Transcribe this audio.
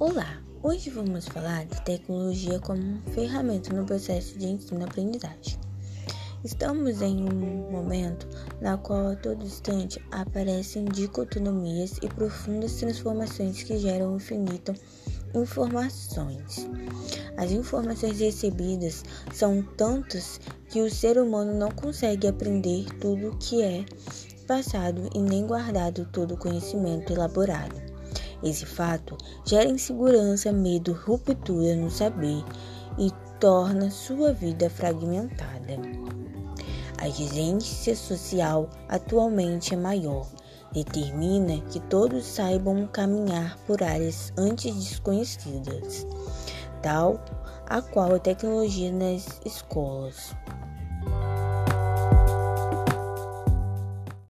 Olá, hoje vamos falar de tecnologia como ferramenta no processo de ensino-aprendizagem. Estamos em um momento na qual a todo instante aparecem dicotomias e profundas transformações que geram infinitas informações. As informações recebidas são tantas que o ser humano não consegue aprender tudo o que é passado e nem guardado todo o conhecimento elaborado. Esse fato gera insegurança, medo, ruptura no saber e torna sua vida fragmentada. A exigência social atualmente é maior, determina que todos saibam caminhar por áreas antes desconhecidas, tal a qual a tecnologia nas escolas.